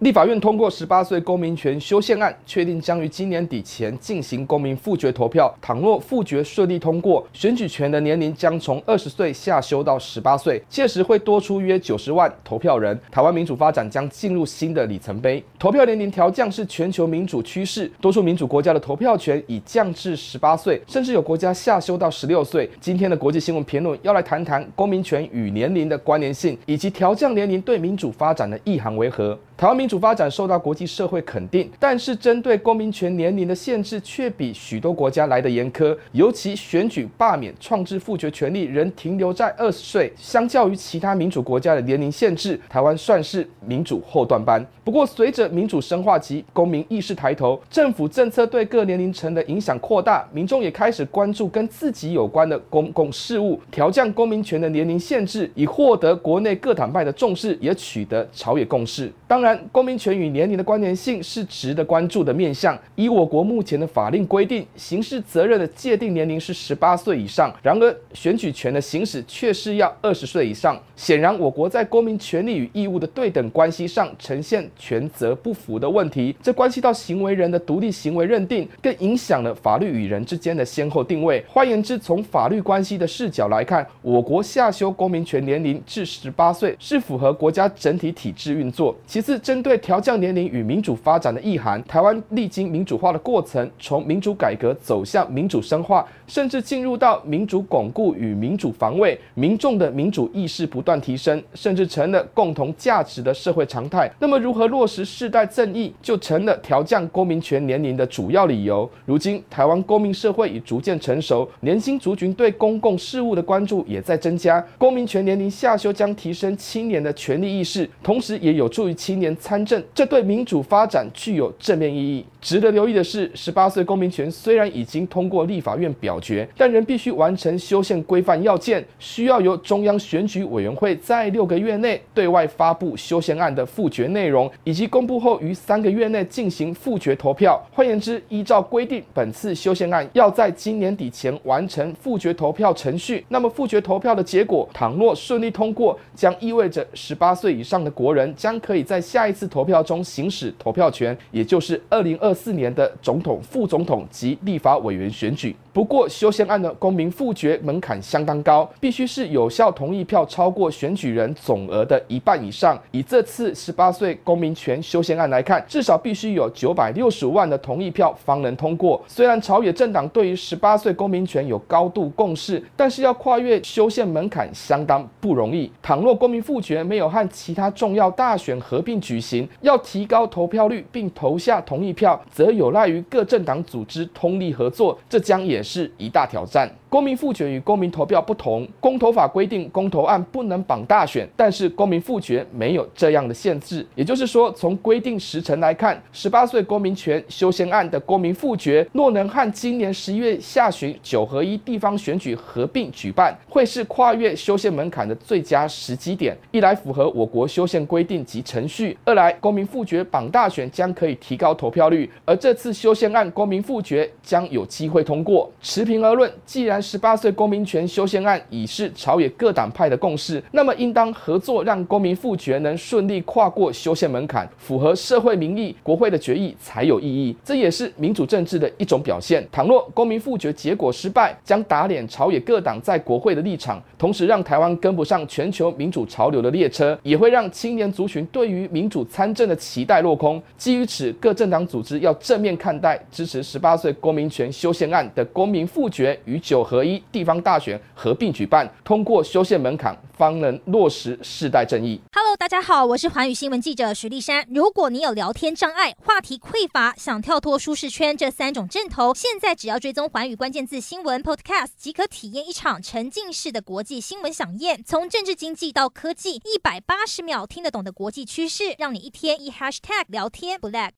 立法院通过十八岁公民权修宪案，确定将于今年底前进行公民复决投票。倘若复决顺利通过，选举权的年龄将从二十岁下修到十八岁，届时会多出约九十万投票人。台湾民主发展将进入新的里程碑。投票年龄调降是全球民主趋势，多数民主国家的投票权已降至十八岁，甚至有国家下修到十六岁。今天的国际新闻评论要来谈谈公民权与年龄的关联性，以及调降年龄对民主发展的意涵为何。台湾民主发展受到国际社会肯定，但是针对公民权年龄的限制却比许多国家来得严苛，尤其选举、罢免、创制复决权利仍停留在二十岁。相较于其他民主国家的年龄限制，台湾算是民主后段班。不过，随着民主深化及公民意识抬头，政府政策对各年龄层的影响扩大，民众也开始关注跟自己有关的公共事务，调降公民权的年龄限制，以获得国内各党派的重视，也取得朝野共识。当然。公民权与年龄的关联性是值得关注的面向。以我国目前的法令规定，刑事责任的界定年龄是十八岁以上，然而选举权的行使却是要二十岁以上。显然，我国在公民权利与义务的对等关系上呈现权责不符的问题。这关系到行为人的独立行为认定，更影响了法律与人之间的先后定位。换言之，从法律关系的视角来看，我国下修公民权年龄至十八岁是符合国家整体体制运作。其次，针对对调降年龄与民主发展的意涵，台湾历经民主化的过程，从民主改革走向民主深化，甚至进入到民主巩固与民主防卫，民众的民主意识不断提升，甚至成了共同价值的社会常态。那么，如何落实世代正义，就成了调降公民权年龄的主要理由。如今，台湾公民社会已逐渐成熟，年轻族群对公共事务的关注也在增加。公民权年龄下修将提升青年的权利意识，同时也有助于青年。参这对民主发展具有正面意义。值得留意的是，十八岁公民权虽然已经通过立法院表决，但仍必须完成修宪规范要件，需要由中央选举委员会在六个月内对外发布修宪案的复决内容，以及公布后于三个月内进行复决投票。换言之，依照规定，本次修宪案要在今年底前完成复决投票程序。那么，复决投票的结果，倘若顺利通过，将意味着十八岁以上的国人将可以在下一次投票中行使投票权，也就是二零二二四年的总统、副总统及立法委员选举。不过，修宪案的公民复决门槛相当高，必须是有效同意票超过选举人总额的一半以上。以这次十八岁公民权修宪案来看，至少必须有九百六十万的同意票方能通过。虽然朝野政党对于十八岁公民权有高度共识，但是要跨越修宪门槛相当不容易。倘若公民复决没有和其他重要大选合并举行，要提高投票率并投下同意票，则有赖于各政党组织通力合作，这将也也是一大挑战。公民复决与公民投票不同，公投法规定公投案不能绑大选，但是公民复决没有这样的限制。也就是说，从规定时程来看，十八岁公民权修宪案的公民复决，若能和今年十一月下旬九合一地方选举合并举办，会是跨越修宪门槛的最佳时机点。一来符合我国修宪规定及程序，二来公民复决绑大选将可以提高投票率，而这次修宪案公民复决将有机会通过。持平而论，既然十八岁公民权修宪案已是朝野各党派的共识，那么应当合作让公民复决能顺利跨过修宪门槛，符合社会民意，国会的决议才有意义。这也是民主政治的一种表现。倘若公民复决结果失败，将打脸朝野各党在国会的立场，同时让台湾跟不上全球民主潮流的列车，也会让青年族群对于民主参政的期待落空。基于此，各政党组织要正面看待支持十八岁公民权修宪案的公民复决与九合一地方大选合并举办，通过修宪门槛，方能落实世代正义。Hello，大家好，我是寰宇新闻记者徐丽珊。如果你有聊天障碍、话题匮乏，想跳脱舒适圈这三种阵头，现在只要追踪寰宇关键字新闻 Podcast，即可体验一场沉浸式的国际新闻饗宴。从政治经济到科技，一百八十秒听得懂的国际趋势，让你一天一 Hashtag 聊天不 lag。